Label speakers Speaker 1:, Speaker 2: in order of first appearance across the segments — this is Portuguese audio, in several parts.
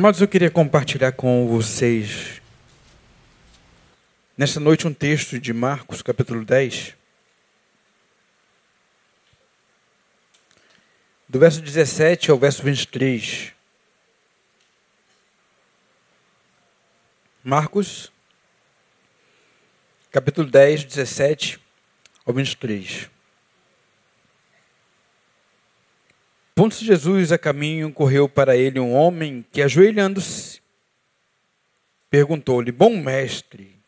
Speaker 1: Amados, eu queria compartilhar com vocês, nesta noite, um texto de Marcos, capítulo 10, do verso 17 ao verso 23. Marcos, capítulo 10, 17 ao 23. Pondo-se Jesus a caminho, correu para ele um homem que, ajoelhando-se, perguntou-lhe: Bom mestre,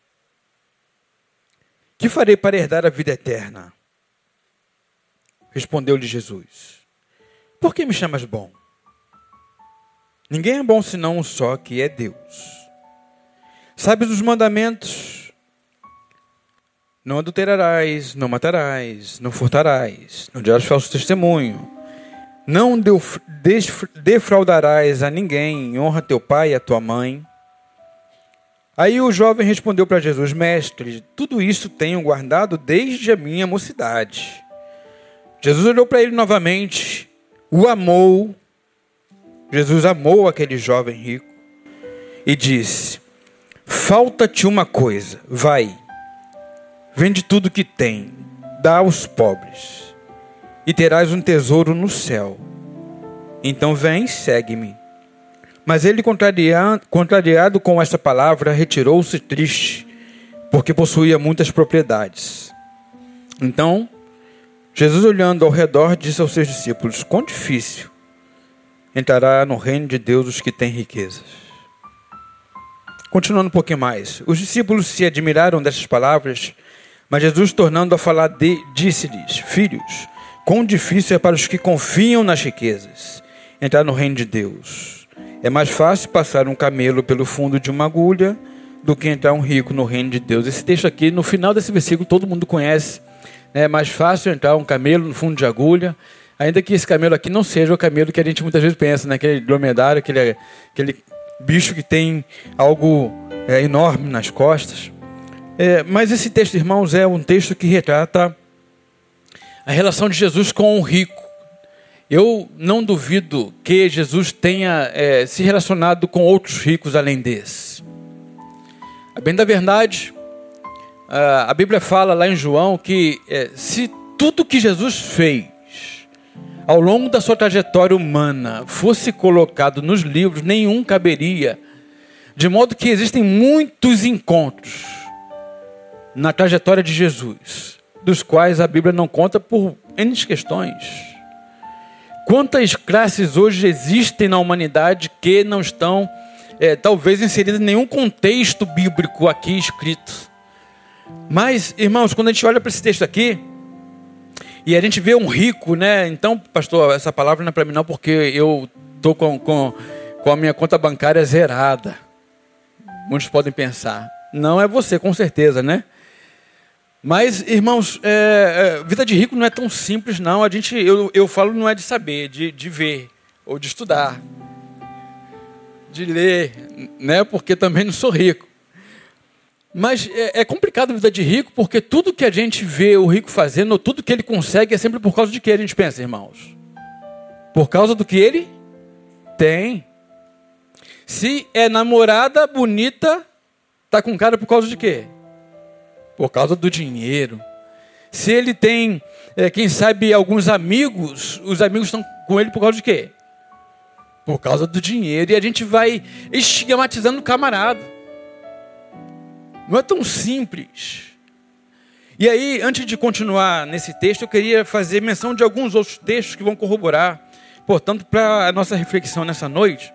Speaker 1: que farei para herdar a vida eterna? Respondeu-lhe Jesus: Por que me chamas bom? Ninguém é bom senão um só, que é Deus. Sabes os mandamentos? Não adulterarás, não matarás, não furtarás, não dirás falso testemunho não defraudarás a ninguém, honra teu pai e a tua mãe. Aí o jovem respondeu para Jesus: Mestre, tudo isso tenho guardado desde a minha mocidade. Jesus olhou para ele novamente, o amou. Jesus amou aquele jovem rico e disse: Falta-te uma coisa, vai, vende tudo que tem, dá aos pobres e terás um tesouro no céu. Então vem, segue-me. Mas ele, contrariado com esta palavra, retirou-se triste, porque possuía muitas propriedades. Então, Jesus, olhando ao redor, disse aos seus discípulos: Quão difícil entrará no reino de Deus os que têm riquezas. Continuando um pouquinho mais, os discípulos se admiraram dessas palavras, mas Jesus, tornando a falar, disse-lhes: Filhos, Quão difícil é para os que confiam nas riquezas entrar no reino de Deus. É mais fácil passar um camelo pelo fundo de uma agulha do que entrar um rico no reino de Deus. Esse texto aqui, no final desse versículo, todo mundo conhece. Né? É mais fácil entrar um camelo no fundo de agulha, ainda que esse camelo aqui não seja o camelo que a gente muitas vezes pensa, né? aquele dromedário, aquele, aquele bicho que tem algo é, enorme nas costas. É, mas esse texto, irmãos, é um texto que retrata a relação de Jesus com o rico. Eu não duvido que Jesus tenha é, se relacionado com outros ricos além desse. A bem da verdade, a Bíblia fala lá em João que é, se tudo que Jesus fez ao longo da sua trajetória humana fosse colocado nos livros, nenhum caberia. De modo que existem muitos encontros na trajetória de Jesus dos quais a Bíblia não conta por N questões. Quantas classes hoje existem na humanidade que não estão, é, talvez, inseridas em nenhum contexto bíblico aqui escrito? Mas, irmãos, quando a gente olha para esse texto aqui, e a gente vê um rico, né? Então, pastor, essa palavra não é para mim não, porque eu estou com, com, com a minha conta bancária zerada. Muitos podem pensar. Não é você, com certeza, né? Mas, irmãos, é, é, vida de rico não é tão simples, não. A gente, eu, eu falo não é de saber, de, de ver ou de estudar, de ler, né? Porque também não sou rico. Mas é, é complicado a vida de rico, porque tudo que a gente vê o rico fazendo, ou tudo que ele consegue, é sempre por causa de que a gente pensa, irmãos? Por causa do que ele tem. Se é namorada bonita, tá com cara por causa de quê? Por causa do dinheiro. Se ele tem, é, quem sabe, alguns amigos, os amigos estão com ele por causa de quê? Por causa do dinheiro. E a gente vai estigmatizando o camarada. Não é tão simples. E aí, antes de continuar nesse texto, eu queria fazer menção de alguns outros textos que vão corroborar, portanto, para a nossa reflexão nessa noite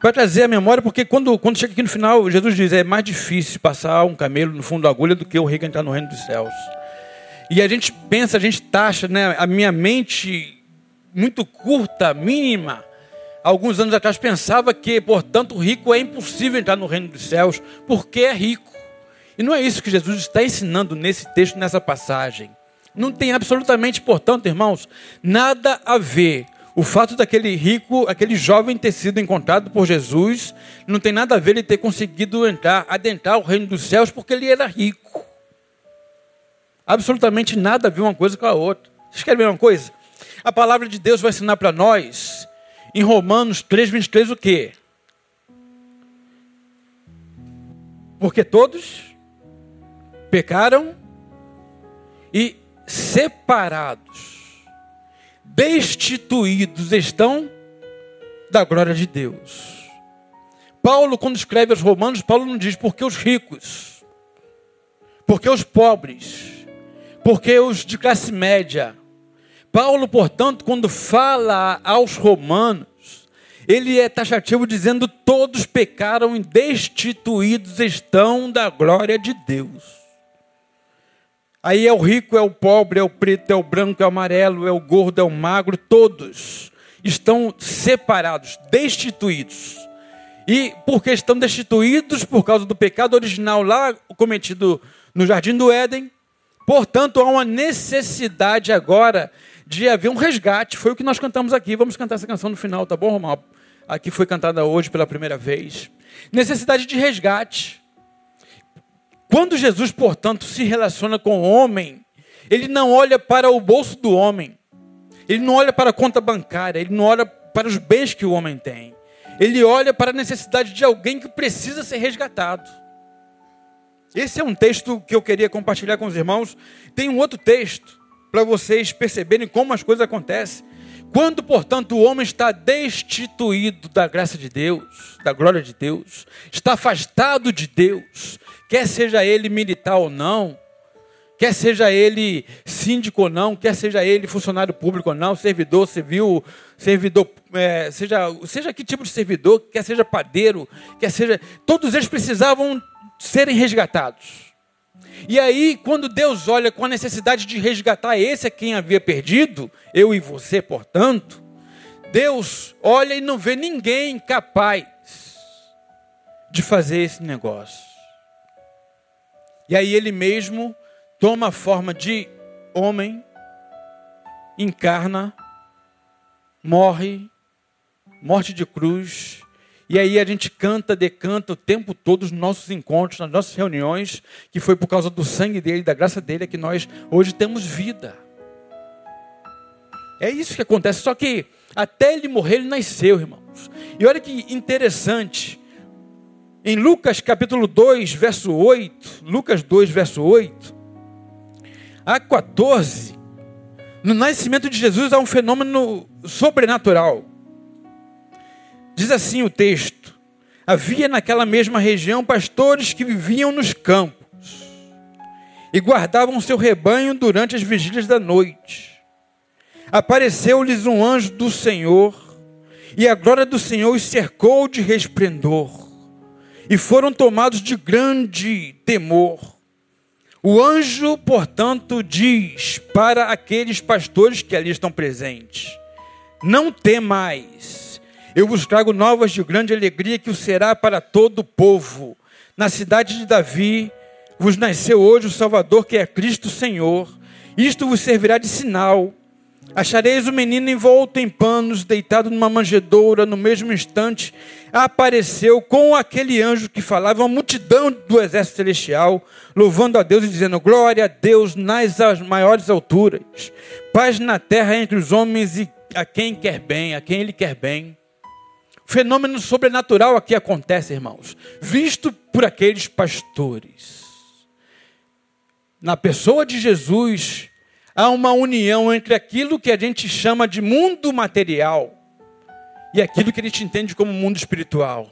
Speaker 1: para trazer a memória, porque quando, quando chega aqui no final, Jesus diz: é mais difícil passar um camelo no fundo da agulha do que o rico entrar no reino dos céus. E a gente pensa, a gente taxa, né, a minha mente muito curta, mínima, alguns anos atrás pensava que, portanto, o rico é impossível entrar no reino dos céus, porque é rico. E não é isso que Jesus está ensinando nesse texto, nessa passagem. Não tem absolutamente, portanto, irmãos, nada a ver o fato daquele rico, aquele jovem ter sido encontrado por Jesus, não tem nada a ver ele ter conseguido entrar, adentrar o reino dos céus porque ele era rico. Absolutamente nada a ver uma coisa com a outra. Vocês querem ver uma coisa? A palavra de Deus vai ensinar para nós em Romanos 3, 23 o quê? Porque todos pecaram e separados, destituídos estão da glória de Deus. Paulo, quando escreve aos Romanos, Paulo não diz porque os ricos, porque os pobres, porque os de classe média. Paulo, portanto, quando fala aos Romanos, ele é taxativo dizendo: todos pecaram e destituídos estão da glória de Deus. Aí é o rico, é o pobre, é o preto, é o branco, é o amarelo, é o gordo, é o magro, todos estão separados, destituídos. E porque estão destituídos por causa do pecado original lá cometido no jardim do Éden, portanto há uma necessidade agora de haver um resgate. Foi o que nós cantamos aqui. Vamos cantar essa canção no final, tá bom, Romal? Aqui foi cantada hoje pela primeira vez. Necessidade de resgate. Quando Jesus, portanto, se relaciona com o homem, ele não olha para o bolso do homem, ele não olha para a conta bancária, ele não olha para os bens que o homem tem. Ele olha para a necessidade de alguém que precisa ser resgatado. Esse é um texto que eu queria compartilhar com os irmãos. Tem um outro texto para vocês perceberem como as coisas acontecem. Quando, portanto, o homem está destituído da graça de Deus, da glória de Deus, está afastado de Deus, quer seja ele militar ou não, quer seja ele síndico ou não, quer seja ele funcionário público ou não, servidor civil, servidor, é, seja, seja que tipo de servidor, quer seja padeiro, quer seja. Todos eles precisavam serem resgatados. E aí, quando Deus olha com a necessidade de resgatar esse a quem havia perdido, eu e você, portanto, Deus olha e não vê ninguém capaz de fazer esse negócio. E aí ele mesmo toma a forma de homem, encarna, morre, morte de cruz. E aí a gente canta, decanta o tempo todo os nossos encontros, nas nossas reuniões, que foi por causa do sangue dele, da graça dele, é que nós hoje temos vida. É isso que acontece, só que até ele morrer, ele nasceu, irmãos. E olha que interessante, em Lucas capítulo 2, verso 8, Lucas 2, verso 8, a 14, no nascimento de Jesus há um fenômeno sobrenatural. Diz assim o texto: Havia naquela mesma região pastores que viviam nos campos e guardavam seu rebanho durante as vigílias da noite. Apareceu-lhes um anjo do Senhor, e a glória do Senhor os cercou de resplendor, e foram tomados de grande temor. O anjo, portanto, diz para aqueles pastores que ali estão presentes: Não temais, eu vos trago novas de grande alegria que o será para todo o povo. Na cidade de Davi vos nasceu hoje o Salvador, que é Cristo Senhor. Isto vos servirá de sinal. Achareis o menino envolto em panos, deitado numa manjedoura, no mesmo instante apareceu com aquele anjo que falava, uma multidão do exército celestial, louvando a Deus e dizendo: Glória a Deus nas maiores alturas, paz na terra entre os homens e a quem quer bem, a quem ele quer bem. Fenômeno sobrenatural aqui acontece, irmãos, visto por aqueles pastores. Na pessoa de Jesus, há uma união entre aquilo que a gente chama de mundo material e aquilo que a gente entende como mundo espiritual.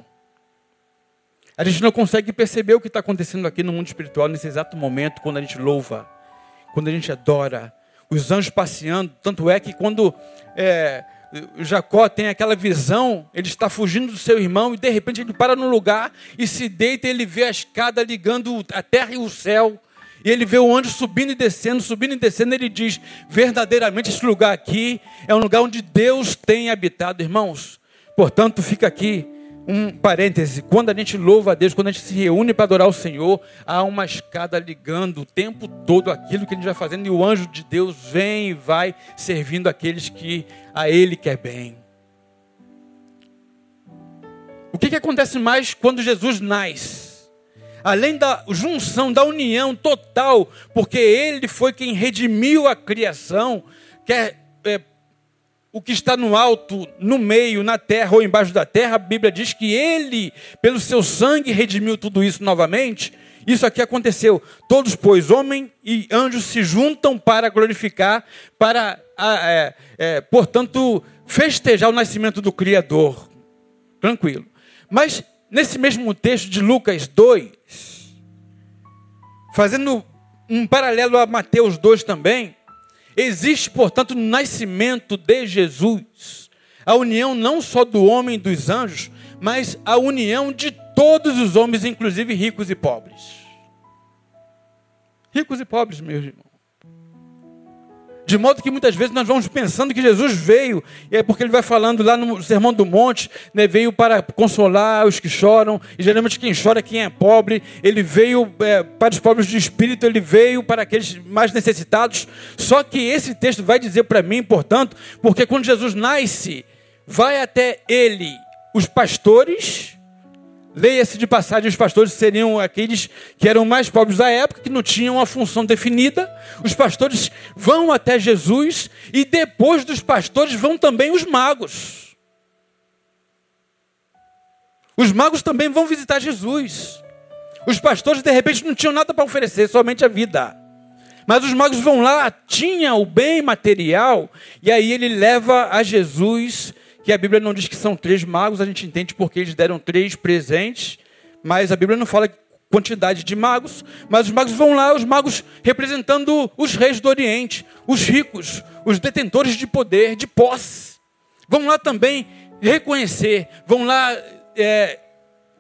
Speaker 1: A gente não consegue perceber o que está acontecendo aqui no mundo espiritual nesse exato momento, quando a gente louva, quando a gente adora, os anjos passeando. Tanto é que quando é, Jacó tem aquela visão, ele está fugindo do seu irmão e de repente ele para no lugar e se deita e ele vê a escada ligando a terra e o céu. E ele vê o anjo subindo e descendo, subindo e descendo. Ele diz: verdadeiramente esse lugar aqui é um lugar onde Deus tem habitado, irmãos. Portanto, fica aqui um parêntese. Quando a gente louva a Deus, quando a gente se reúne para adorar o Senhor, há uma escada ligando o tempo todo aquilo que a gente vai fazendo. E o anjo de Deus vem e vai servindo aqueles que a Ele quer bem. O que, que acontece mais quando Jesus nasce? além da junção, da união total, porque Ele foi quem redimiu a criação, que é o que está no alto, no meio, na terra ou embaixo da terra, a Bíblia diz que ele, pelo seu sangue, redimiu tudo isso novamente. Isso aqui aconteceu. Todos, pois, homem e anjos se juntam para glorificar, para, é, é, portanto, festejar o nascimento do Criador. Tranquilo. Mas, nesse mesmo texto de Lucas 2, fazendo um paralelo a Mateus 2 também, Existe, portanto, no nascimento de Jesus, a união não só do homem e dos anjos, mas a união de todos os homens, inclusive ricos e pobres. Ricos e pobres, meus irmãos. De modo que muitas vezes nós vamos pensando que Jesus veio, e é porque ele vai falando lá no Sermão do Monte, né, veio para consolar os que choram, e geralmente quem chora é quem é pobre, ele veio é, para os pobres de espírito, ele veio para aqueles mais necessitados. Só que esse texto vai dizer para mim, portanto, porque quando Jesus nasce, vai até ele os pastores, Leia-se de passagem, os pastores seriam aqueles que eram mais pobres da época, que não tinham uma função definida. Os pastores vão até Jesus e depois dos pastores vão também os magos. Os magos também vão visitar Jesus. Os pastores, de repente, não tinham nada para oferecer, somente a vida. Mas os magos vão lá, tinha o bem material, e aí ele leva a Jesus que a Bíblia não diz que são três magos, a gente entende porque eles deram três presentes, mas a Bíblia não fala quantidade de magos, mas os magos vão lá, os magos representando os reis do Oriente, os ricos, os detentores de poder, de posse. Vão lá também reconhecer, vão lá é,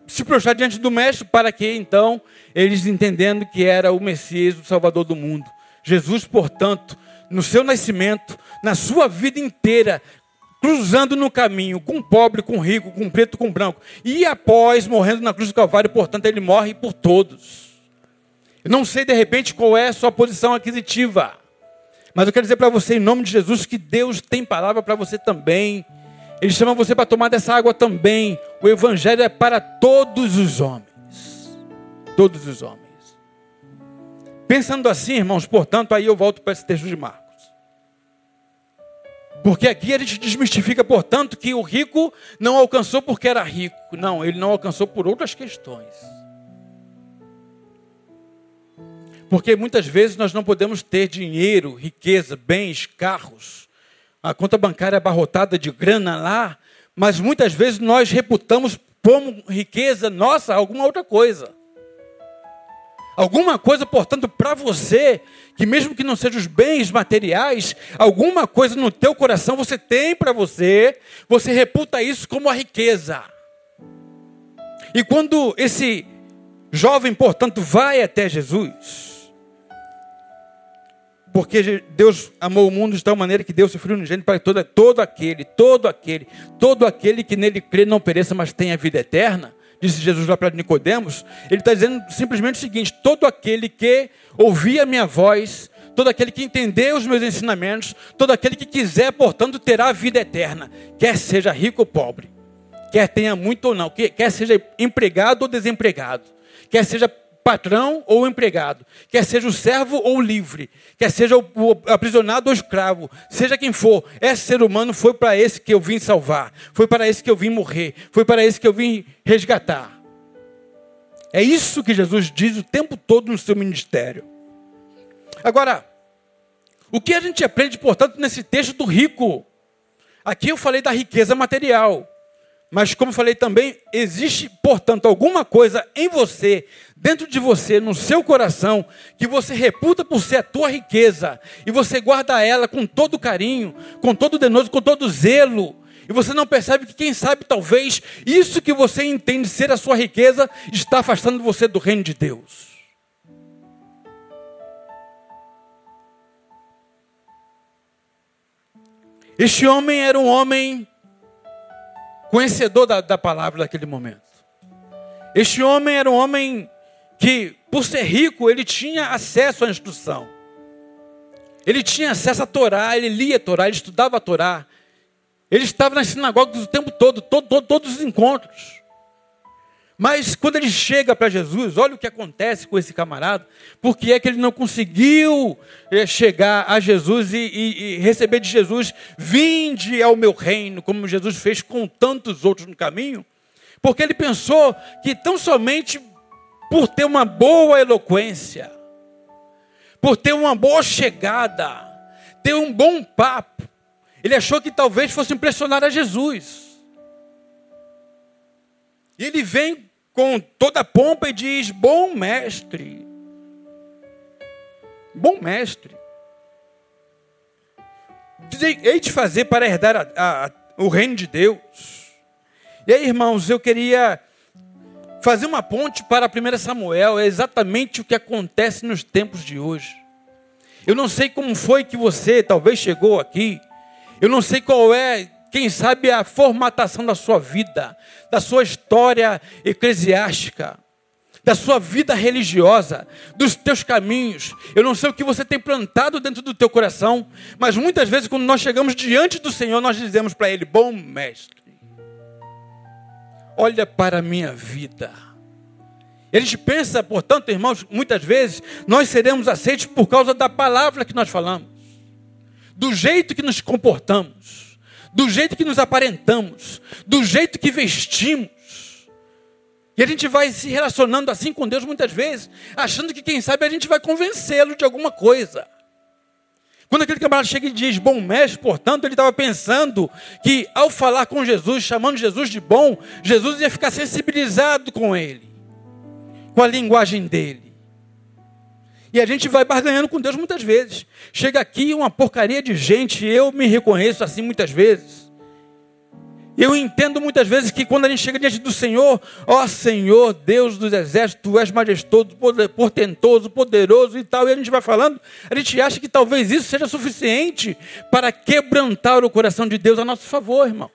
Speaker 1: se prostrar diante do Mestre para que então eles entendendo que era o Messias, o Salvador do mundo. Jesus, portanto, no seu nascimento, na sua vida inteira, cruzando no caminho, com pobre, com rico, com preto, com branco. E após, morrendo na cruz do Calvário, portanto, ele morre por todos. Eu não sei, de repente, qual é a sua posição aquisitiva. Mas eu quero dizer para você, em nome de Jesus, que Deus tem palavra para você também. Ele chama você para tomar dessa água também. O Evangelho é para todos os homens. Todos os homens. Pensando assim, irmãos, portanto, aí eu volto para esse texto de Marcos. Porque aqui a gente desmistifica, portanto, que o rico não alcançou porque era rico. Não, ele não alcançou por outras questões. Porque muitas vezes nós não podemos ter dinheiro, riqueza, bens, carros, a conta bancária abarrotada de grana lá, mas muitas vezes nós reputamos como riqueza nossa alguma outra coisa. Alguma coisa, portanto, para você, que mesmo que não sejam os bens materiais, alguma coisa no teu coração você tem para você, você reputa isso como a riqueza. E quando esse jovem, portanto, vai até Jesus, porque Deus amou o mundo de tal maneira que deu seu filho unigênito para todo, todo aquele, todo aquele, todo aquele que nele crê não pereça, mas tenha vida eterna disse Jesus lá para Nicodemos, ele está dizendo simplesmente o seguinte: todo aquele que ouvir a minha voz, todo aquele que entender os meus ensinamentos, todo aquele que quiser, portanto, terá a vida eterna, quer seja rico ou pobre, quer tenha muito ou não, quer seja empregado ou desempregado, quer seja patrão ou empregado, quer seja o servo ou o livre, quer seja o, aprisionado ou escravo, seja quem for, esse ser humano foi para esse que eu vim salvar, foi para esse que eu vim morrer, foi para esse que eu vim resgatar. É isso que Jesus diz o tempo todo no seu ministério. Agora, o que a gente aprende, portanto, nesse texto do rico? Aqui eu falei da riqueza material. Mas, como falei também, existe, portanto, alguma coisa em você, dentro de você, no seu coração, que você reputa por ser a tua riqueza, e você guarda ela com todo carinho, com todo denoso, com todo zelo, e você não percebe que, quem sabe, talvez, isso que você entende ser a sua riqueza, está afastando você do reino de Deus. Este homem era um homem conhecedor da, da palavra daquele momento. Este homem era um homem que, por ser rico, ele tinha acesso à instrução. Ele tinha acesso à Torá, ele lia a Torá, ele estudava a Torá. Ele estava nas sinagogas o tempo todo, todo, todo todos os encontros. Mas quando ele chega para Jesus, olha o que acontece com esse camarada, porque é que ele não conseguiu eh, chegar a Jesus e, e, e, receber de Jesus, vinde ao meu reino, como Jesus fez com tantos outros no caminho, porque ele pensou que tão somente por ter uma boa eloquência, por ter uma boa chegada, ter um bom papo, ele achou que talvez fosse impressionar a Jesus. E ele vem com toda pompa e diz: Bom mestre. Bom mestre. Hei de fazer para herdar a, a, o reino de Deus. E aí, irmãos, eu queria fazer uma ponte para 1 Samuel. É exatamente o que acontece nos tempos de hoje. Eu não sei como foi que você talvez chegou aqui. Eu não sei qual é quem sabe a formatação da sua vida, da sua história eclesiástica, da sua vida religiosa, dos teus caminhos. Eu não sei o que você tem plantado dentro do teu coração, mas muitas vezes quando nós chegamos diante do Senhor, nós dizemos para ele: "Bom mestre, olha para a minha vida". A gente pensa, portanto, irmãos, muitas vezes nós seremos aceitos por causa da palavra que nós falamos, do jeito que nos comportamos do jeito que nos aparentamos, do jeito que vestimos. E a gente vai se relacionando assim com Deus muitas vezes, achando que quem sabe a gente vai convencê-lo de alguma coisa. Quando aquele camarada chega e diz bom mestre, portanto, ele estava pensando que ao falar com Jesus, chamando Jesus de bom, Jesus ia ficar sensibilizado com ele, com a linguagem dele. E a gente vai barganhando com Deus muitas vezes. Chega aqui uma porcaria de gente, eu me reconheço assim muitas vezes. Eu entendo muitas vezes que quando a gente chega diante do Senhor, ó Senhor, Deus dos exércitos, tu és majestoso, portentoso, poderoso e tal, e a gente vai falando, a gente acha que talvez isso seja suficiente para quebrantar o coração de Deus a nosso favor, irmãos.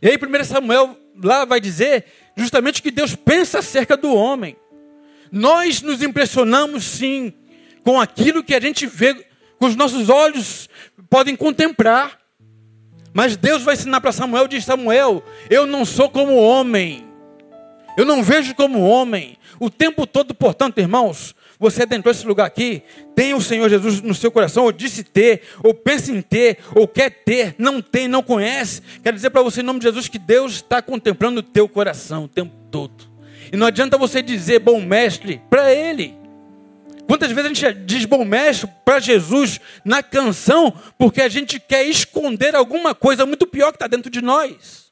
Speaker 1: E aí, 1 Samuel lá vai dizer justamente que Deus pensa acerca do homem. Nós nos impressionamos sim com aquilo que a gente vê, com os nossos olhos podem contemplar. Mas Deus vai ensinar para Samuel, diz Samuel, eu não sou como homem. Eu não vejo como homem. O tempo todo, portanto, irmãos, você adentrou esse lugar aqui, tem o Senhor Jesus no seu coração, ou disse ter, ou pensa em ter, ou quer ter, não tem, não conhece. Quero dizer para você, em nome de Jesus, que Deus está contemplando o teu coração o tempo todo. E não adianta você dizer bom mestre para ele. Quantas vezes a gente diz bom mestre para Jesus na canção, porque a gente quer esconder alguma coisa muito pior que está dentro de nós?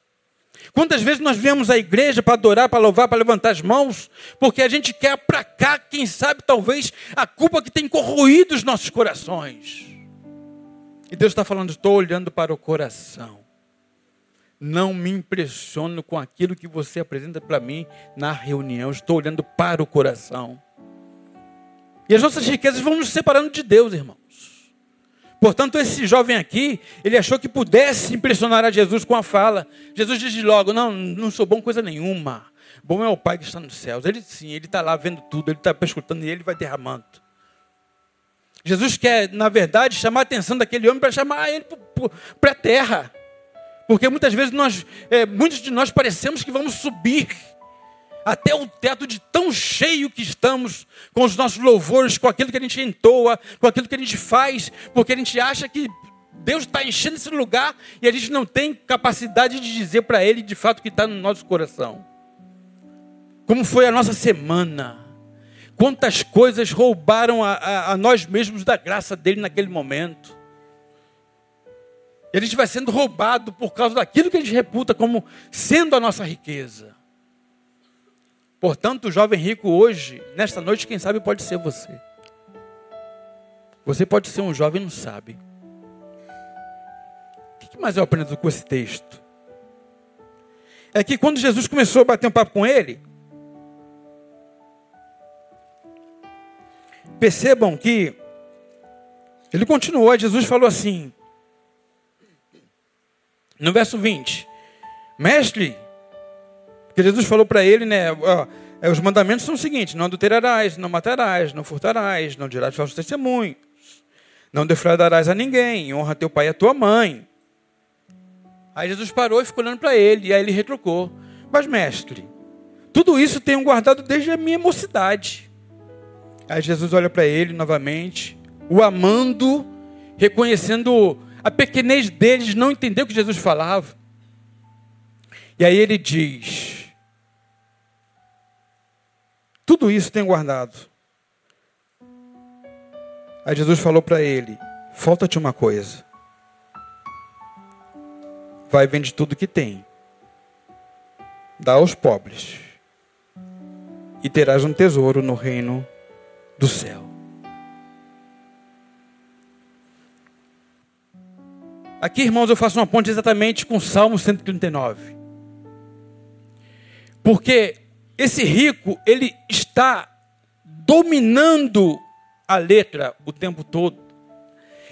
Speaker 1: Quantas vezes nós viemos à igreja para adorar, para louvar, para levantar as mãos, porque a gente quer cá, quem sabe, talvez, a culpa que tem corroído os nossos corações. E Deus está falando, estou olhando para o coração não me impressiono com aquilo que você apresenta para mim na reunião. Estou olhando para o coração. E as nossas riquezas vão nos separando de Deus, irmãos. Portanto, esse jovem aqui, ele achou que pudesse impressionar a Jesus com a fala. Jesus diz logo: Não, não sou bom coisa nenhuma. Bom é o Pai que está nos céus. Ele sim, ele está lá vendo tudo, ele está escutando e ele vai derramando. Jesus quer, na verdade, chamar a atenção daquele homem para chamar ele para a terra. Porque muitas vezes nós, é, muitos de nós parecemos que vamos subir até o teto de tão cheio que estamos com os nossos louvores, com aquilo que a gente entoa, com aquilo que a gente faz, porque a gente acha que Deus está enchendo esse lugar e a gente não tem capacidade de dizer para Ele de fato o que está no nosso coração. Como foi a nossa semana? Quantas coisas roubaram a, a, a nós mesmos da graça dele naquele momento? A gente vai sendo roubado por causa daquilo que a gente reputa como sendo a nossa riqueza. Portanto, o jovem rico hoje, nesta noite, quem sabe pode ser você. Você pode ser um jovem e não sabe. O que mais eu aprendo com esse texto? É que quando Jesus começou a bater um papo com ele, percebam que ele continuou, Jesus falou assim: no verso 20, mestre, Jesus falou para ele, né? Ó, é, os mandamentos são os seguintes: não adulterarás, não matarás, não furtarás, não dirás falsos testemunhos, não defraudarás a ninguém, honra teu pai e a tua mãe. Aí Jesus parou e ficou olhando para ele, e aí ele retrocou. Mas, mestre, tudo isso tenho guardado desde a minha mocidade. Aí Jesus olha para ele novamente, o amando, reconhecendo a pequenez deles, não entendeu o que Jesus falava. E aí ele diz: Tudo isso tenho guardado. Aí Jesus falou para ele: Falta-te uma coisa. Vai vende tudo que tem, dá aos pobres, e terás um tesouro no reino do céu. Aqui, irmãos, eu faço uma ponte exatamente com o Salmo 139. Porque esse rico, ele está dominando a letra o tempo todo.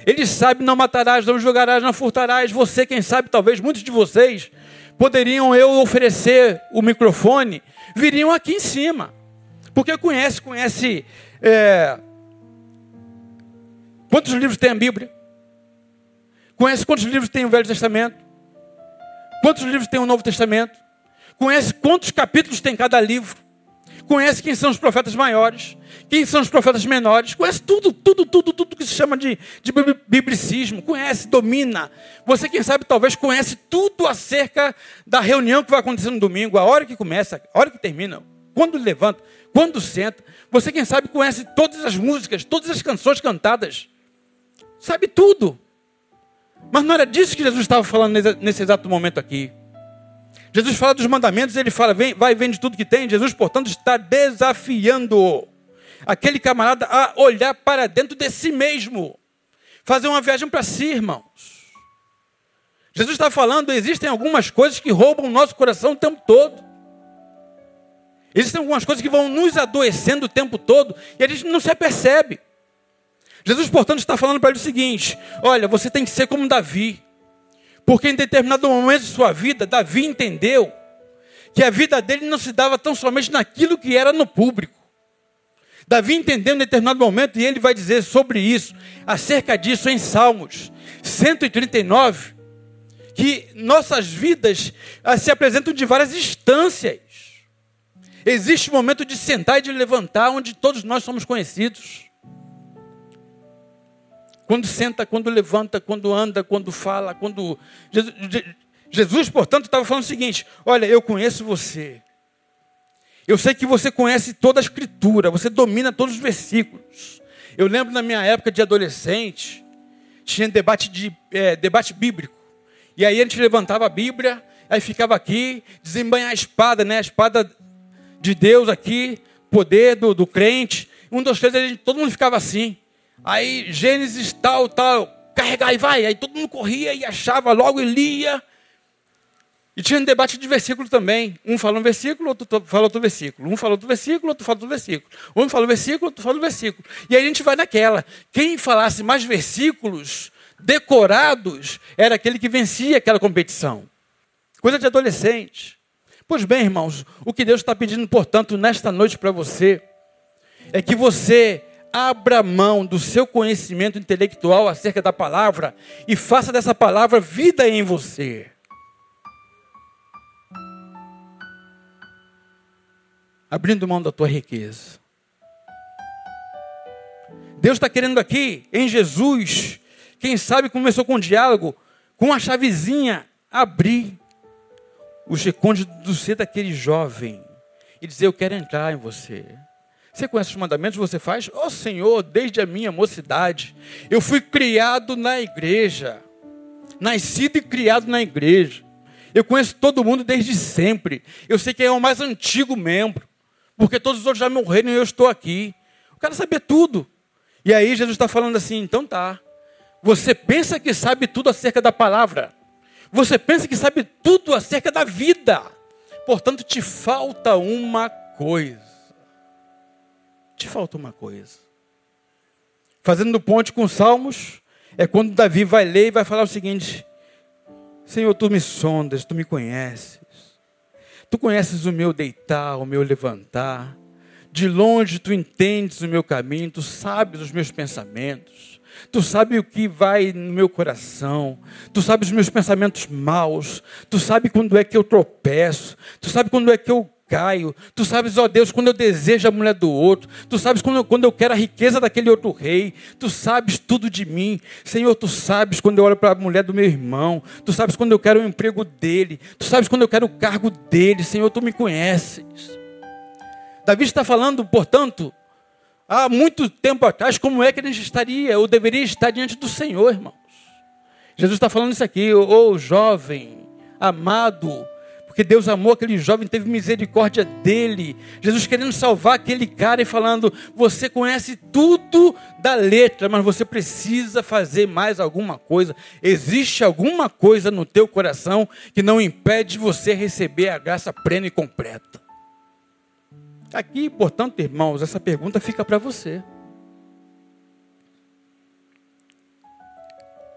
Speaker 1: Ele sabe: não matarás, não jogarás, não furtarás. Você, quem sabe, talvez muitos de vocês poderiam eu oferecer o microfone, viriam aqui em cima. Porque conhece, conhece. É... Quantos livros tem a Bíblia? Conhece quantos livros tem o Velho Testamento? Quantos livros tem o Novo Testamento? Conhece quantos capítulos tem cada livro? Conhece quem são os profetas maiores? Quem são os profetas menores? Conhece tudo, tudo, tudo, tudo que se chama de, de biblicismo. Conhece, domina. Você, quem sabe, talvez conhece tudo acerca da reunião que vai acontecer no domingo, a hora que começa, a hora que termina, quando levanta, quando senta. Você, quem sabe, conhece todas as músicas, todas as canções cantadas. Sabe tudo. Mas não era disso que Jesus estava falando nesse, exato momento aqui. Jesus fala dos mandamentos, ele fala, vem, vai vende tudo que tem. Jesus, portanto, está desafiando aquele camarada a olhar para dentro de si mesmo. Fazer uma viagem para si, irmãos. Jesus está falando, existem algumas coisas que roubam o nosso coração o tempo todo. Existem algumas coisas que vão nos adoecendo o tempo todo e a gente não se apercebe. Jesus, portanto, está falando para ele o seguinte: olha, você tem que ser como Davi. Porque em determinado momento de sua vida, Davi entendeu que a vida dele não se dava tão somente naquilo que era no público. Davi entendeu em determinado momento, e ele vai dizer sobre isso, acerca disso em Salmos 139, que nossas vidas ah, se apresentam de várias instâncias. Existe o momento de sentar e de levantar, onde todos nós somos conhecidos. Quando senta, quando levanta, quando anda, quando fala, quando. Jesus, portanto, estava falando o seguinte: Olha, eu conheço você. Eu sei que você conhece toda a Escritura, você domina todos os versículos. Eu lembro na minha época de adolescente, tinha debate, de, é, debate bíblico. E aí a gente levantava a Bíblia, aí ficava aqui, desembanhar a espada, né? A espada de Deus aqui, poder do, do crente. Um, dois, três, gente, todo mundo ficava assim. Aí Gênesis tal, tal, carregar e vai. Aí todo mundo corria e achava logo e lia. E tinha um debate de versículo também. Um fala um versículo, outro fala outro versículo. Um fala outro versículo, outro fala outro versículo. Um fala um versículo, outro fala um versículo. E aí a gente vai naquela. Quem falasse mais versículos decorados era aquele que vencia aquela competição. Coisa de adolescente. Pois bem, irmãos, o que Deus está pedindo, portanto, nesta noite para você, é que você abra mão do seu conhecimento intelectual acerca da palavra e faça dessa palavra vida em você. Abrindo mão da tua riqueza. Deus está querendo aqui, em Jesus, quem sabe começou com um diálogo, com uma chavezinha, abrir os recônditos do ser daquele jovem e dizer: Eu quero entrar em você. Você conhece os mandamentos? Você faz? Ó oh, Senhor, desde a minha mocidade, eu fui criado na igreja, nascido e criado na igreja. Eu conheço todo mundo desde sempre. Eu sei quem é o mais antigo membro, porque todos os outros já morreram e eu estou aqui. Eu quero saber tudo. E aí Jesus está falando assim: então tá. Você pensa que sabe tudo acerca da palavra. Você pensa que sabe tudo acerca da vida. Portanto, te falta uma coisa te falta uma coisa. Fazendo ponte com Salmos, é quando Davi vai ler e vai falar o seguinte: Senhor, tu me sondas, tu me conheces. Tu conheces o meu deitar, o meu levantar. De longe tu entendes o meu caminho, tu sabes os meus pensamentos. Tu sabe o que vai no meu coração. Tu sabe os meus pensamentos maus. Tu sabe quando é que eu tropeço. Tu sabe quando é que eu caio. Tu sabes, ó Deus, quando eu desejo a mulher do outro. Tu sabes quando eu, quando eu quero a riqueza daquele outro rei. Tu sabes tudo de mim. Senhor, tu sabes quando eu olho para a mulher do meu irmão. Tu sabes quando eu quero o emprego dele. Tu sabes quando eu quero o cargo dele. Senhor, tu me conheces. Davi está falando, portanto, há muito tempo atrás, como é que ele estaria, ou deveria estar diante do Senhor, irmãos. Jesus está falando isso aqui, ô oh, jovem, amado, porque Deus amou aquele jovem, teve misericórdia dele. Jesus querendo salvar aquele cara e falando: Você conhece tudo da letra, mas você precisa fazer mais alguma coisa. Existe alguma coisa no teu coração que não impede você receber a graça plena e completa. Aqui, portanto, irmãos, essa pergunta fica para você.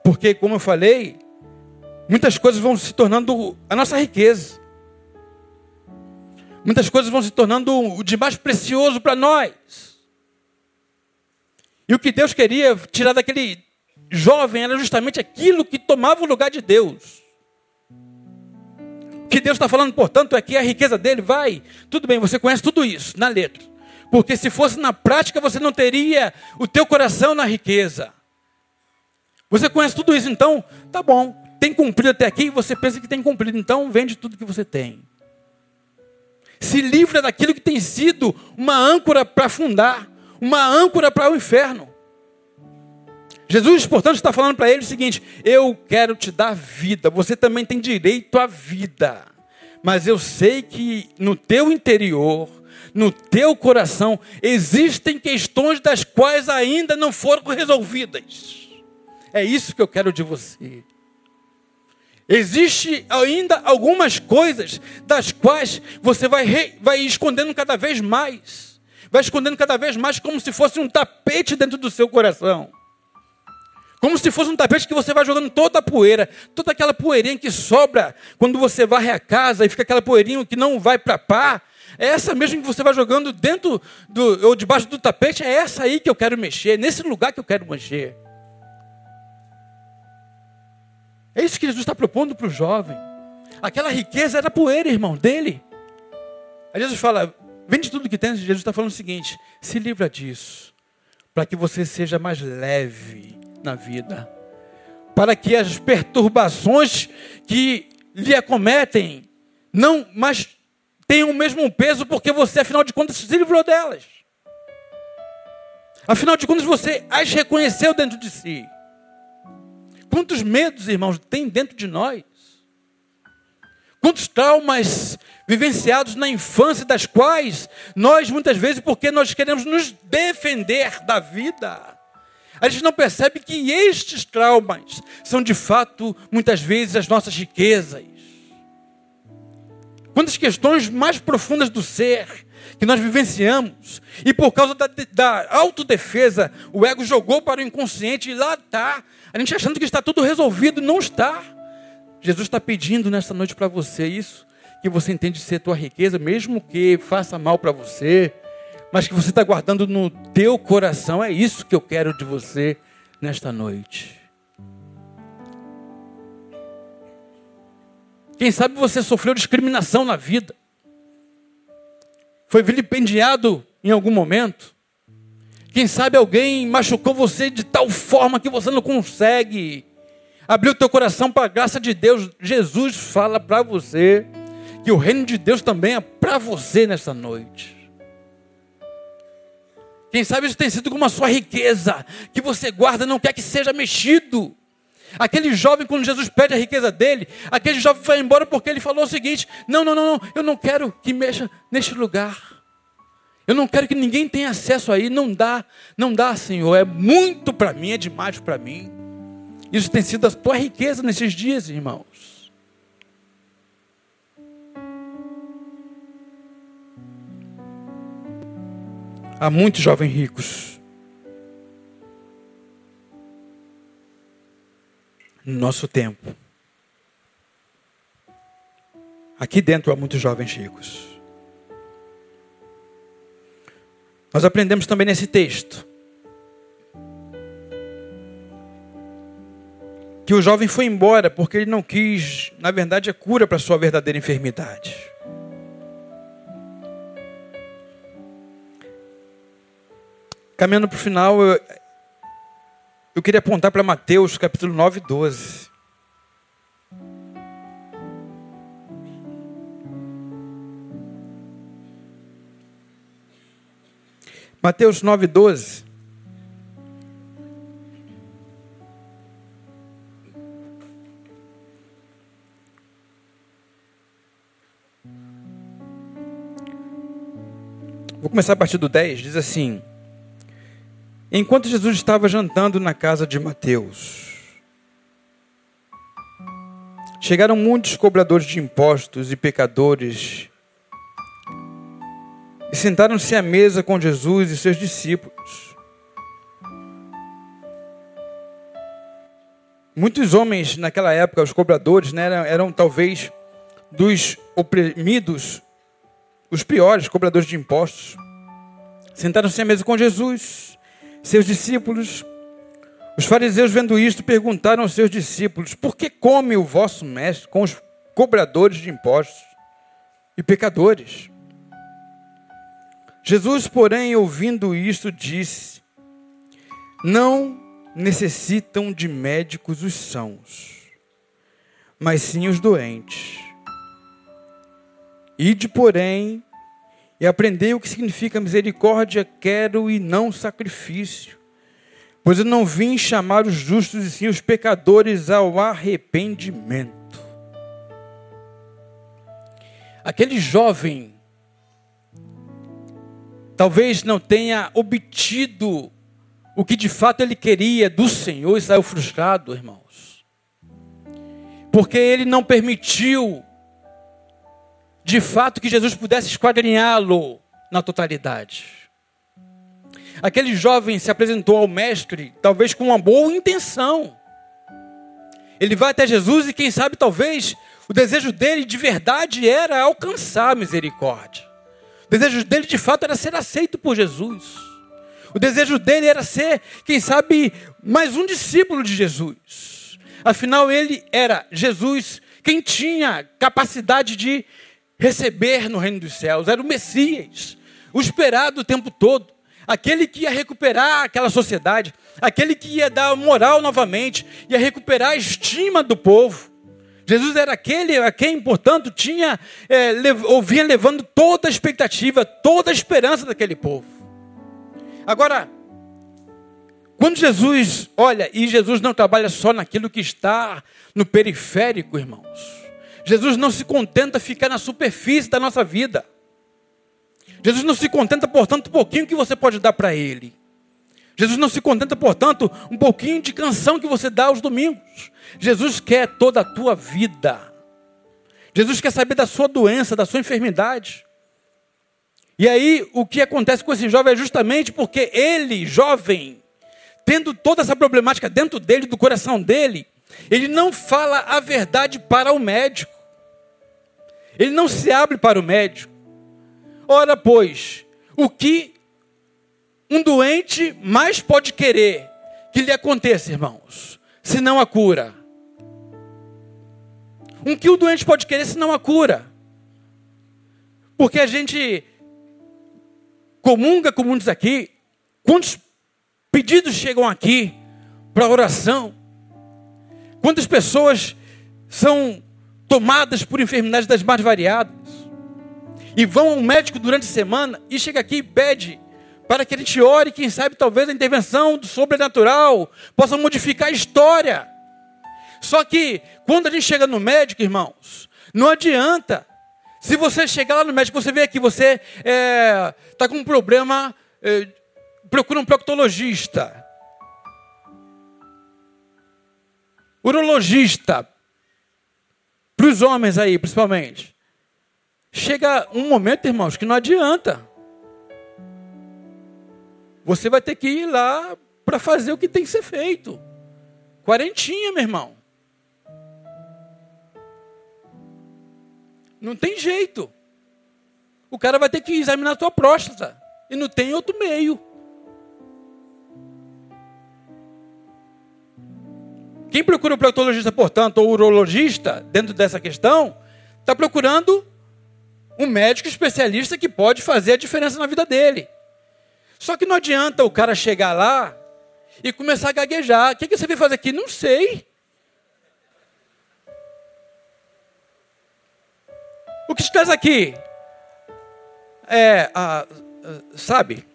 Speaker 1: Porque, como eu falei, muitas coisas vão se tornando a nossa riqueza. Muitas coisas vão se tornando o de mais precioso para nós. E o que Deus queria tirar daquele jovem era justamente aquilo que tomava o lugar de Deus que Deus está falando, portanto, é que a riqueza dele vai. Tudo bem, você conhece tudo isso na letra. Porque se fosse na prática, você não teria o teu coração na riqueza. Você conhece tudo isso, então, tá bom. Tem cumprido até aqui, você pensa que tem cumprido, então vende tudo que você tem. Se livra daquilo que tem sido uma âncora para afundar, uma âncora para o inferno. Jesus, portanto, está falando para ele o seguinte: eu quero te dar vida, você também tem direito à vida, mas eu sei que no teu interior, no teu coração, existem questões das quais ainda não foram resolvidas. É isso que eu quero de você. Existe ainda algumas coisas das quais você vai, re, vai escondendo cada vez mais. Vai escondendo cada vez mais como se fosse um tapete dentro do seu coração. Como se fosse um tapete que você vai jogando toda a poeira, toda aquela poeirinha que sobra quando você varre a casa e fica aquela poeirinha que não vai para pá. É essa mesmo que você vai jogando dentro do, ou debaixo do tapete, é essa aí que eu quero mexer, nesse lugar que eu quero mexer. É isso que Jesus está propondo para o jovem. Aquela riqueza era poeira, irmão, dele. Aí Jesus fala: vende tudo que tem. Jesus está falando o seguinte: se livra disso, para que você seja mais leve na vida, para que as perturbações que lhe acometem não mais tenham o mesmo peso, porque você, afinal de contas, se livrou delas. Afinal de contas, você as reconheceu dentro de si. Quantos medos, irmãos, tem dentro de nós? Quantos traumas vivenciados na infância, das quais nós, muitas vezes, porque nós queremos nos defender da vida, a gente não percebe que estes traumas são de fato, muitas vezes, as nossas riquezas. Quantas questões mais profundas do ser que nós vivenciamos, e por causa da, da autodefesa, o ego jogou para o inconsciente e lá está, a gente achando que está tudo resolvido, não está. Jesus está pedindo nessa noite para você isso, que você entende ser tua riqueza, mesmo que faça mal para você, mas que você está guardando no teu coração. É isso que eu quero de você nesta noite. Quem sabe você sofreu discriminação na vida, foi vilipendiado em algum momento. Quem sabe alguém machucou você de tal forma que você não consegue abrir o teu coração para a graça de Deus. Jesus fala para você que o reino de Deus também é para você nessa noite. Quem sabe isso tem sido como a sua riqueza, que você guarda, não quer que seja mexido. Aquele jovem, quando Jesus pede a riqueza dele, aquele jovem foi embora porque ele falou o seguinte: não, não, não, não, eu não quero que mexa neste lugar. Eu não quero que ninguém tenha acesso aí. Não dá, não dá, Senhor. É muito para mim, é demais para mim. Isso tem sido a tua riqueza nesses dias, irmãos. Há muitos jovens ricos. No nosso tempo. Aqui dentro há muitos jovens ricos. Nós aprendemos também nesse texto que o jovem foi embora porque ele não quis, na verdade, a cura para sua verdadeira enfermidade. Caminhando para o final, eu, eu queria apontar para Mateus capítulo 9, 12. Mateus 9, 12. Vou começar a partir do 10. Diz assim: Enquanto Jesus estava jantando na casa de Mateus, chegaram muitos cobradores de impostos e pecadores e sentaram-se à mesa com Jesus e seus discípulos. Muitos homens naquela época, os cobradores, né, eram, eram talvez dos oprimidos, os piores cobradores de impostos. Sentaram-se à mesa com Jesus seus discípulos, os fariseus, vendo isto, perguntaram aos seus discípulos: Por que come o vosso mestre com os cobradores de impostos e pecadores? Jesus, porém, ouvindo isto, disse: Não necessitam de médicos os sãos, mas sim os doentes. Ide, porém, e aprendei o que significa misericórdia, quero e não sacrifício. Pois eu não vim chamar os justos e sim os pecadores ao arrependimento. Aquele jovem talvez não tenha obtido o que de fato ele queria do Senhor e saiu frustrado, irmãos. Porque ele não permitiu de fato que Jesus pudesse esquadrinhá-lo na totalidade. Aquele jovem se apresentou ao mestre, talvez com uma boa intenção. Ele vai até Jesus e, quem sabe, talvez o desejo dele de verdade era alcançar a misericórdia. O desejo dele de fato era ser aceito por Jesus. O desejo dele era ser, quem sabe, mais um discípulo de Jesus. Afinal, ele era Jesus quem tinha capacidade de receber no reino dos céus, era o Messias, o esperado o tempo todo, aquele que ia recuperar aquela sociedade, aquele que ia dar moral novamente, ia recuperar a estima do povo. Jesus era aquele a quem, portanto, tinha, é, lev levando toda a expectativa, toda a esperança daquele povo. Agora, quando Jesus, olha, e Jesus não trabalha só naquilo que está no periférico, irmãos. Jesus não se contenta ficar na superfície da nossa vida. Jesus não se contenta, portanto, um pouquinho que você pode dar para Ele. Jesus não se contenta, portanto, um pouquinho de canção que você dá aos domingos. Jesus quer toda a tua vida. Jesus quer saber da sua doença, da sua enfermidade. E aí, o que acontece com esse jovem é justamente porque ele, jovem, tendo toda essa problemática dentro dele, do coração dele, ele não fala a verdade para o médico. Ele não se abre para o médico. Ora, pois, o que um doente mais pode querer que lhe aconteça, irmãos, se não a cura? Um que o doente pode querer se não a cura? Porque a gente comunga com muitos aqui, quantos pedidos chegam aqui para oração? Quantas pessoas são tomadas por enfermidades das mais variadas? E vão ao médico durante a semana e chega aqui e pede para que a gente ore, quem sabe talvez a intervenção do sobrenatural possa modificar a história. Só que quando a gente chega no médico, irmãos, não adianta. Se você chegar lá no médico, você vê aqui, você está é, tá com um problema, é, procura um proctologista. Urologista, para os homens aí principalmente. Chega um momento, irmãos, que não adianta. Você vai ter que ir lá para fazer o que tem que ser feito. Quarentinha, meu irmão. Não tem jeito. O cara vai ter que examinar a tua próstata. E não tem outro meio. Quem procura o proctologista, portanto, ou urologista, dentro dessa questão, está procurando um médico especialista que pode fazer a diferença na vida dele. Só que não adianta o cara chegar lá e começar a gaguejar. O que, que você veio fazer aqui? Não sei. O que estás aqui? É, sabe?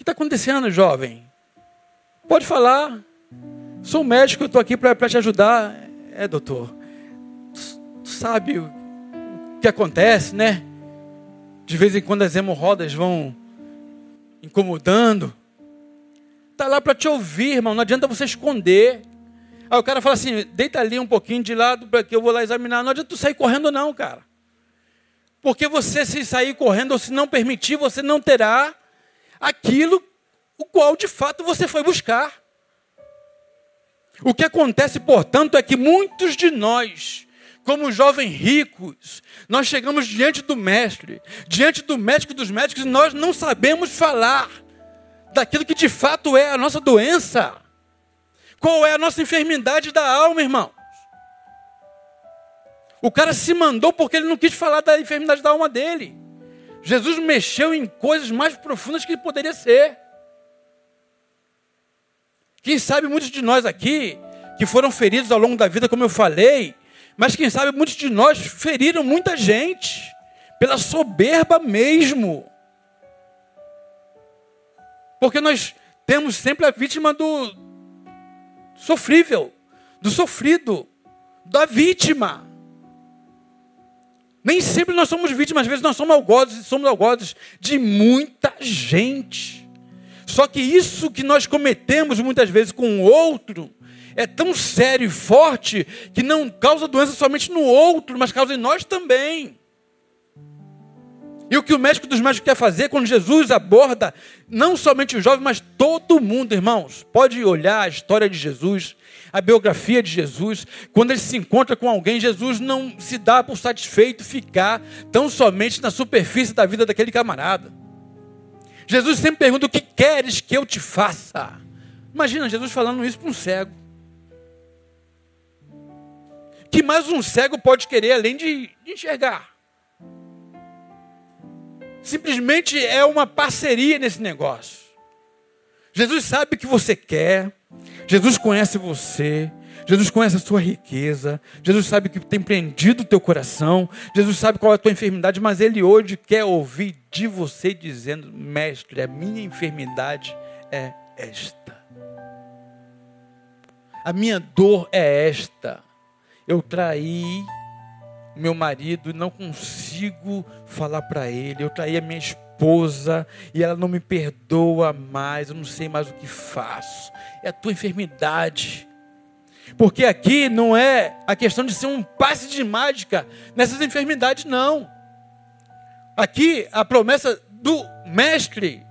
Speaker 1: Que está acontecendo, jovem? Pode falar. Sou médico, eu estou aqui para te ajudar. É, doutor. Tu sabe o que acontece, né? De vez em quando as hemorrodas vão incomodando. Está lá para te ouvir, irmão. Não adianta você esconder. Aí o cara fala assim: deita ali um pouquinho de lado para que eu vou lá examinar. Não adianta tu sair correndo, não, cara. Porque você, se sair correndo ou se não permitir, você não terá aquilo o qual de fato você foi buscar. O que acontece, portanto, é que muitos de nós, como jovens ricos, nós chegamos diante do mestre, diante do médico dos médicos, e nós não sabemos falar daquilo que de fato é a nossa doença. Qual é a nossa enfermidade da alma, irmãos? O cara se mandou porque ele não quis falar da enfermidade da alma dele. Jesus mexeu em coisas mais profundas que poderia ser. Quem sabe muitos de nós aqui, que foram feridos ao longo da vida, como eu falei, mas quem sabe muitos de nós feriram muita gente, pela soberba mesmo. Porque nós temos sempre a vítima do sofrível, do sofrido, da vítima. Nem sempre nós somos vítimas, às vezes nós somos algozes, somos algozes de muita gente. Só que isso que nós cometemos muitas vezes com o outro é tão sério e forte que não causa doença somente no outro, mas causa em nós também. E o que o médico dos médicos quer fazer quando Jesus aborda não somente os jovens, mas todo mundo, irmãos. Pode olhar a história de Jesus, a biografia de Jesus. Quando ele se encontra com alguém, Jesus não se dá por satisfeito ficar tão somente na superfície da vida daquele camarada. Jesus sempre pergunta: O que queres que eu te faça? Imagina Jesus falando isso para um cego. Que mais um cego pode querer além de, de enxergar? Simplesmente é uma parceria nesse negócio. Jesus sabe o que você quer, Jesus conhece você, Jesus conhece a sua riqueza, Jesus sabe que tem prendido o teu coração, Jesus sabe qual é a tua enfermidade, mas Ele hoje quer ouvir de você dizendo: Mestre, a minha enfermidade é esta, a minha dor é esta. Eu traí meu marido e não consigo falar para ele, eu traí a minha esposa e ela não me perdoa mais, eu não sei mais o que faço. É a tua enfermidade. Porque aqui não é a questão de ser um passe de mágica nessas enfermidades, não. Aqui a promessa do mestre,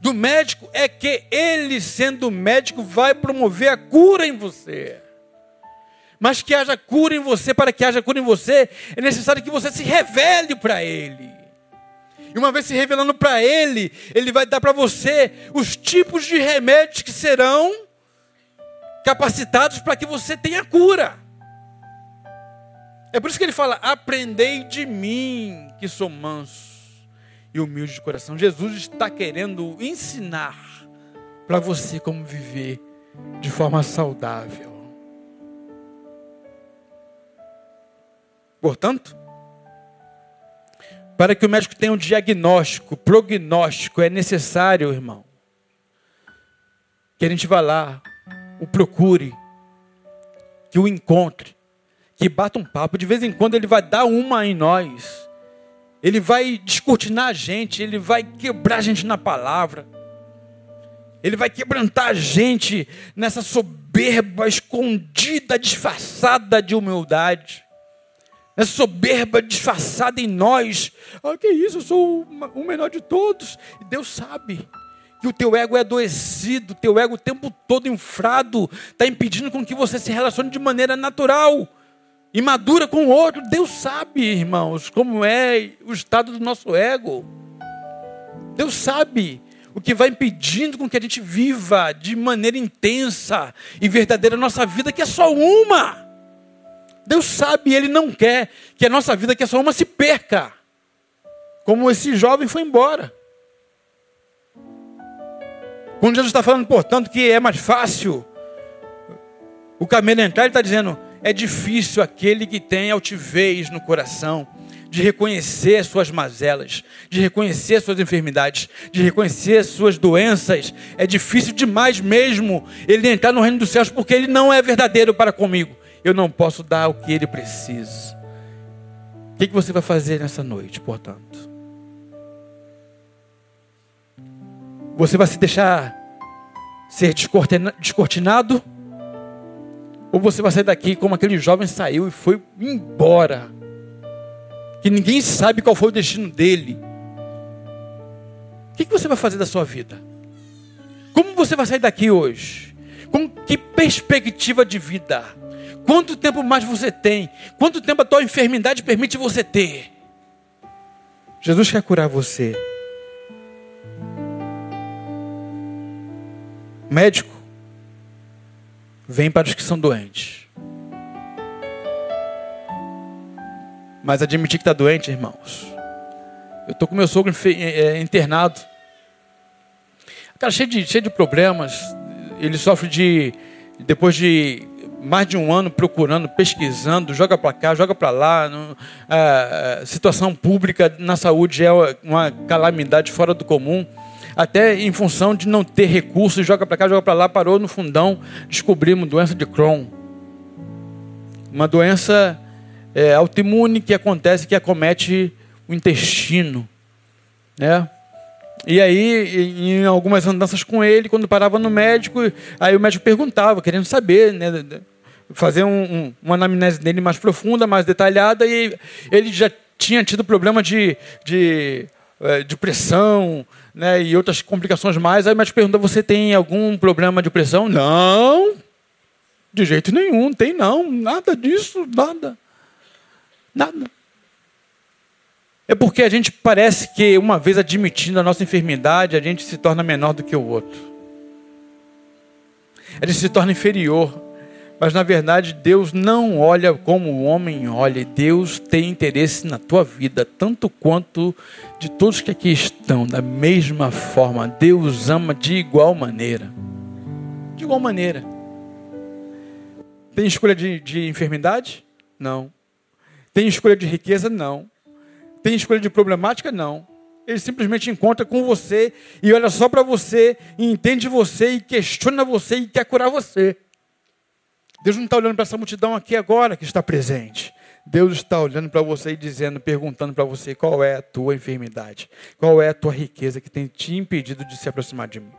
Speaker 1: do médico, é que ele, sendo médico, vai promover a cura em você. Mas que haja cura em você, para que haja cura em você, é necessário que você se revele para ele. E uma vez se revelando para ele, ele vai dar para você os tipos de remédios que serão capacitados para que você tenha cura. É por isso que ele fala: aprendei de mim, que sou manso e humilde de coração. Jesus está querendo ensinar para você como viver de forma saudável. Portanto, para que o médico tenha um diagnóstico, prognóstico, é necessário, irmão, que a gente vá lá, o procure, que o encontre, que bata um papo. De vez em quando ele vai dar uma em nós. Ele vai descortinar a gente, ele vai quebrar a gente na palavra. Ele vai quebrantar a gente nessa soberba escondida, disfarçada de humildade. Nessa soberba disfarçada em nós. Ah, que isso, eu sou o menor de todos. Deus sabe que o teu ego é adoecido, o teu ego o tempo todo infrado, está impedindo com que você se relacione de maneira natural imadura com o outro. Deus sabe, irmãos, como é o estado do nosso ego. Deus sabe o que vai impedindo com que a gente viva de maneira intensa e verdadeira a nossa vida, que é só uma. Deus sabe, Ele não quer que a nossa vida, que só uma, se perca. Como esse jovem foi embora. Quando Jesus está falando, portanto, que é mais fácil o caminho entrar, ele está dizendo: é difícil aquele que tem altivez no coração, de reconhecer suas mazelas, de reconhecer suas enfermidades, de reconhecer suas doenças. É difícil demais mesmo ele entrar no reino dos céus, porque ele não é verdadeiro para comigo. Eu não posso dar o que ele precisa. O que você vai fazer nessa noite, portanto? Você vai se deixar ser descortinado? Ou você vai sair daqui como aquele jovem saiu e foi embora? Que ninguém sabe qual foi o destino dele. O que você vai fazer da sua vida? Como você vai sair daqui hoje? Com que perspectiva de vida? Quanto tempo mais você tem? Quanto tempo a tua enfermidade permite você ter? Jesus quer curar você. Médico, vem para os que são doentes. Mas admitir que está doente, irmãos. Eu estou com meu sogro é, internado. Cara, cheio de, cheio de problemas. Ele sofre de. Depois de mais de um ano procurando, pesquisando, joga para cá, joga para lá. A, a situação pública na saúde é uma calamidade fora do comum até em função de não ter recursos, joga para cá, joga para lá, parou no fundão, descobrimos doença de Crohn. Uma doença é, autoimune que acontece, que acomete o intestino. Né? E aí, em algumas andanças com ele, quando parava no médico, aí o médico perguntava, querendo saber, né, fazer um, um, uma anamnese dele mais profunda, mais detalhada, e ele já tinha tido problema de, de é, de pressão, né, e outras complicações mais. Aí o médico pergunta: você tem algum problema de pressão? Não, de jeito nenhum, tem não, nada disso, nada, nada. É porque a gente parece que uma vez admitindo a nossa enfermidade, a gente se torna menor do que o outro. A gente se torna inferior. Mas na verdade, Deus não olha como o homem olha. Deus tem interesse na tua vida, tanto quanto de todos que aqui estão. Da mesma forma, Deus ama de igual maneira. De igual maneira. Tem escolha de, de enfermidade? Não. Tem escolha de riqueza? Não. Tem escolha de problemática? Não. Ele simplesmente encontra com você e olha só para você, e entende você e questiona você e quer curar você. Deus não está olhando para essa multidão aqui agora que está presente. Deus está olhando para você e dizendo, perguntando para você qual é a tua enfermidade, qual é a tua riqueza que tem te impedido de se aproximar de mim.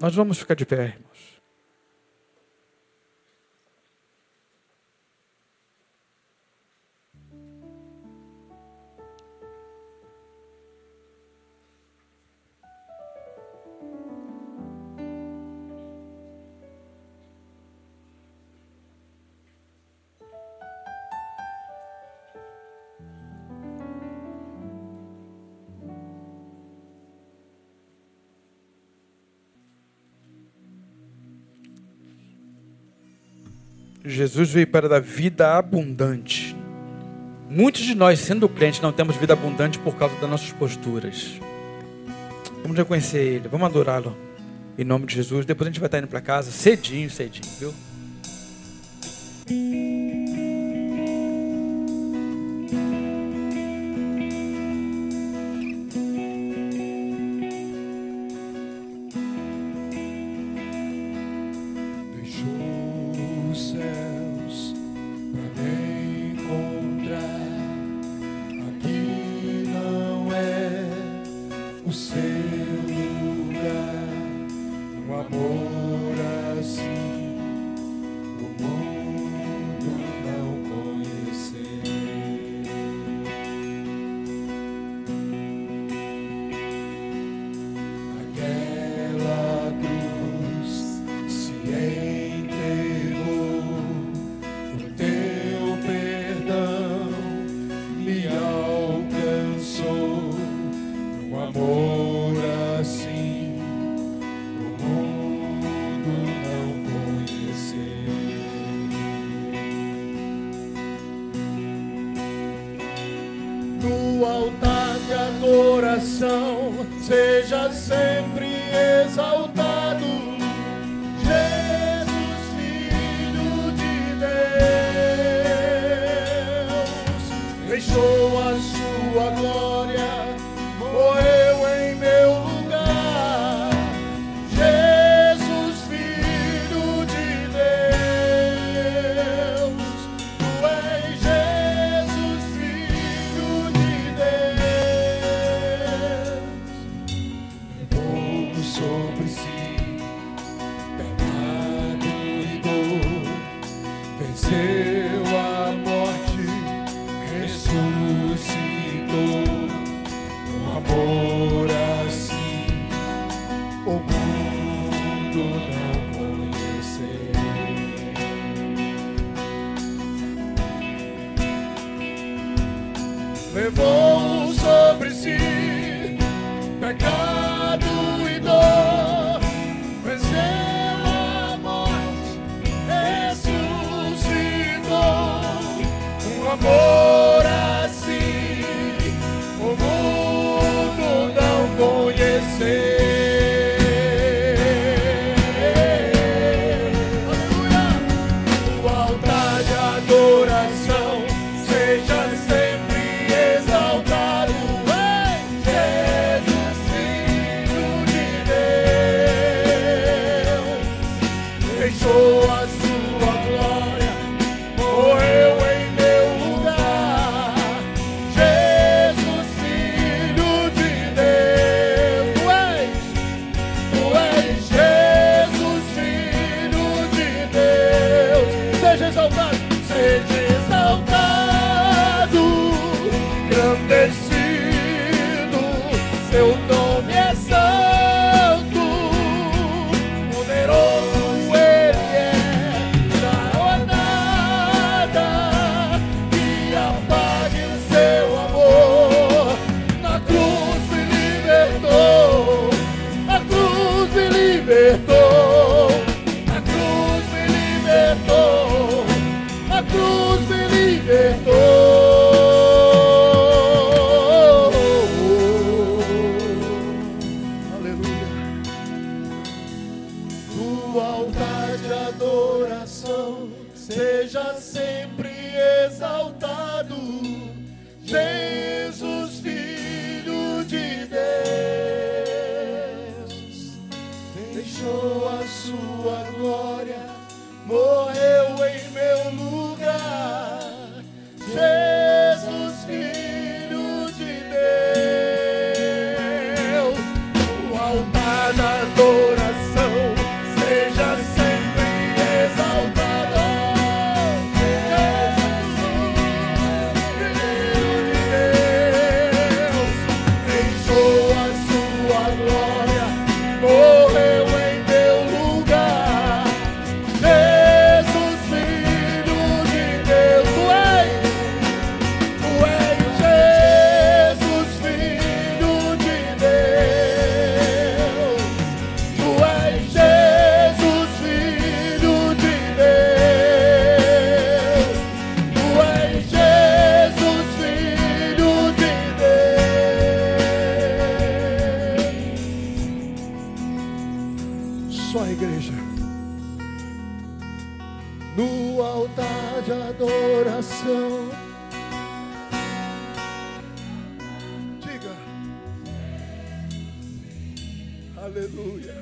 Speaker 1: Nós vamos ficar de pé, irmão. Jesus veio para dar vida abundante. Muitos de nós, sendo crentes, não temos vida abundante por causa das nossas posturas. Vamos reconhecer Ele, vamos adorá-lo. Em nome de Jesus. Depois a gente vai estar indo para casa cedinho, cedinho, viu?
Speaker 2: teu dom. só, igreja. No altar de adoração. Diga. Aleluia.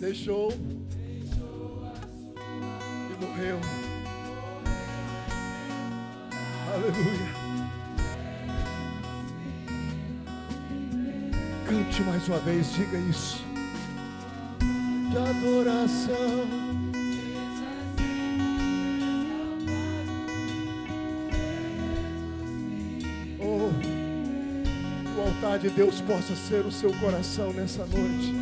Speaker 2: Deixou. E morreu. Aleluia. Cante mais uma vez, diga isso adoração. Oh, o altar de Deus possa ser o seu coração nessa noite.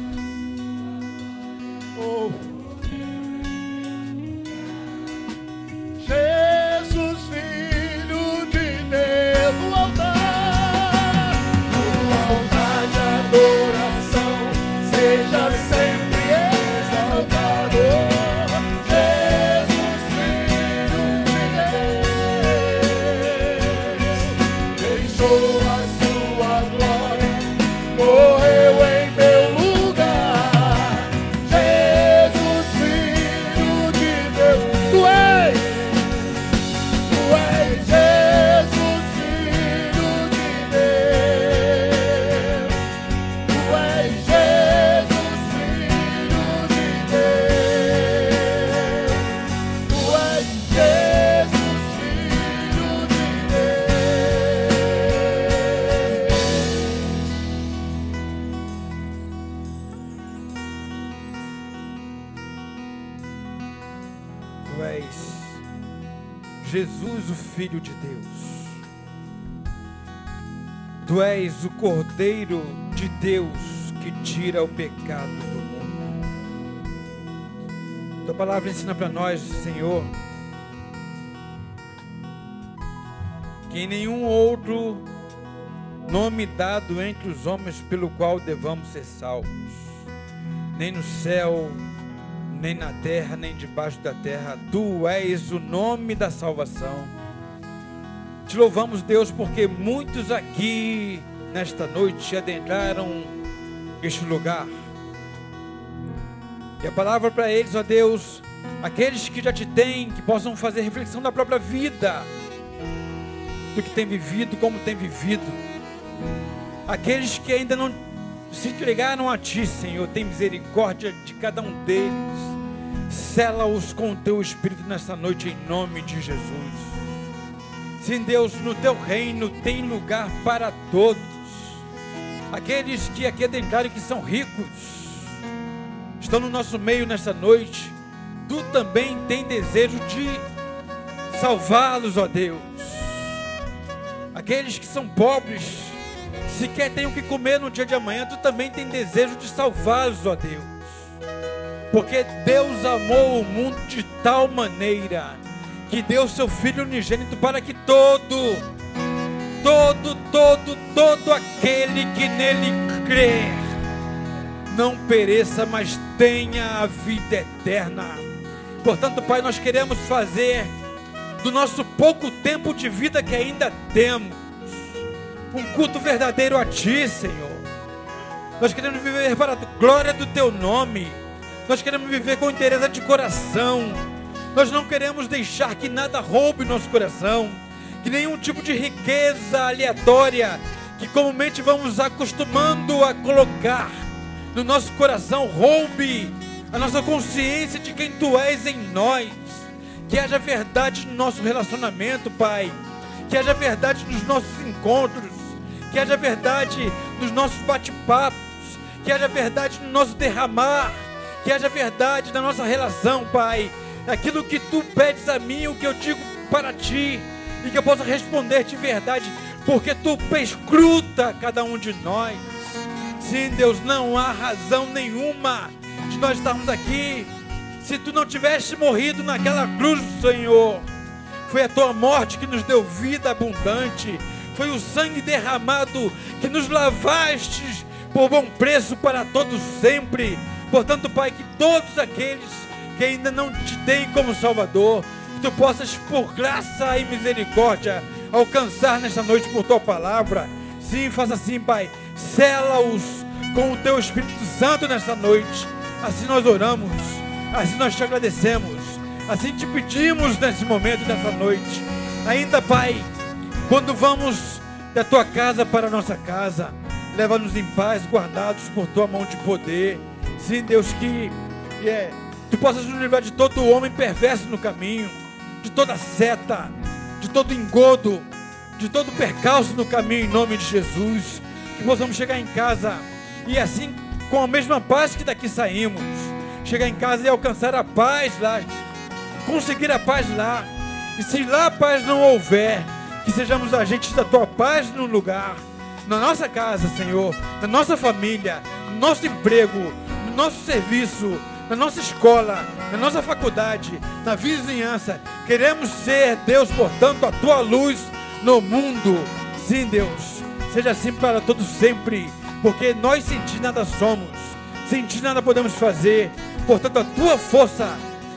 Speaker 1: És Jesus, o Filho de Deus. Tu és o Cordeiro de Deus que tira o pecado do mundo. Tua palavra ensina para nós, Senhor, que nenhum outro nome dado entre os homens pelo qual devamos ser salvos, nem no céu, nem na terra, nem debaixo da terra. Tu és o nome da salvação. Te louvamos, Deus, porque muitos aqui nesta noite adentraram este lugar. E a palavra para eles, ó Deus, aqueles que já te têm, que possam fazer reflexão da própria vida, do que tem vivido, como tem vivido. Aqueles que ainda não se entregaram a Ti, Senhor, tem misericórdia de cada um deles. Sela-os com o Teu Espírito nesta noite, em nome de Jesus. Sim, Deus, no Teu reino tem lugar para todos. Aqueles que aqui adentraram que são ricos, estão no nosso meio nesta noite. Tu também tem desejo de salvá-los, ó Deus. Aqueles que são pobres, sequer têm o que comer no dia de amanhã, tu também tem desejo de salvá-los, ó Deus. Porque Deus amou o mundo de tal maneira que deu seu Filho unigênito para que todo, todo, todo, todo aquele que nele crer não pereça, mas tenha a vida eterna. Portanto, Pai, nós queremos fazer do nosso pouco tempo de vida que ainda temos um culto verdadeiro a Ti, Senhor. Nós queremos viver para a glória do Teu nome. Nós queremos viver com interesse de coração. Nós não queremos deixar que nada roube nosso coração, que nenhum tipo de riqueza aleatória que comumente vamos acostumando a colocar no nosso coração roube a nossa consciência de quem Tu és em nós. Que haja verdade no nosso relacionamento, Pai. Que haja verdade nos nossos encontros. Que haja verdade nos nossos bate-papos. Que haja verdade no nosso derramar. Que haja verdade na nossa relação, Pai. Aquilo que tu pedes a mim, o que eu digo para ti. E que eu possa responder de verdade. Porque tu perscruta cada um de nós. Sim, Deus, não há razão nenhuma de nós estarmos aqui se tu não tivesse morrido naquela cruz, Senhor. Foi a tua morte que nos deu vida abundante. Foi o sangue derramado que nos lavastes por bom preço para todos sempre. Portanto, Pai, que todos aqueles que ainda não te têm como Salvador, que tu possas, por graça e misericórdia, alcançar nesta noite por tua palavra. Sim, faça assim, Pai. Sela-os com o teu Espírito Santo nesta noite. Assim nós oramos, assim nós te agradecemos, assim te pedimos nesse momento, nessa noite. Ainda, Pai, quando vamos da tua casa para a nossa casa, leva-nos em paz, guardados por tua mão de poder. Sim, Deus, que é, tu possas nos livrar de todo homem perverso no caminho, de toda seta, de todo engodo, de todo percalço no caminho, em nome de Jesus. Que possamos chegar em casa e assim, com a mesma paz que daqui saímos, chegar em casa e alcançar a paz lá, conseguir a paz lá. E se lá a paz não houver, que sejamos agentes da tua paz no lugar, na nossa casa, Senhor, na nossa família, no nosso emprego, no nosso serviço, na nossa escola, na nossa faculdade, na vizinhança. Queremos ser, Deus, portanto, a tua luz no mundo. Sim, Deus, seja assim para todos sempre, porque nós sem ti nada somos, sem ti nada podemos fazer. Portanto, a tua força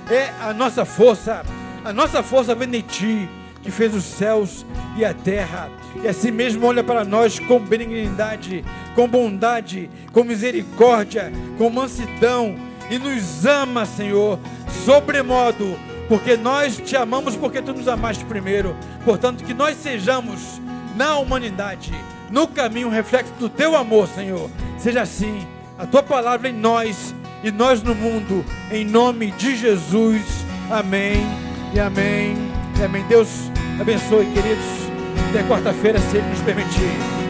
Speaker 1: é a nossa força. A nossa força vem de ti, que fez os céus e a terra. E assim mesmo olha para nós com benignidade, com bondade, com misericórdia, com mansidão e nos ama, Senhor, sobremodo, porque nós te amamos porque tu nos amaste primeiro. Portanto, que nós sejamos na humanidade, no caminho, reflexo do teu amor, Senhor. Seja assim, a tua palavra em nós e nós no mundo, em nome de Jesus. Amém e amém e amém. Deus abençoe, queridos. Até quarta-feira, se Ele nos permitir.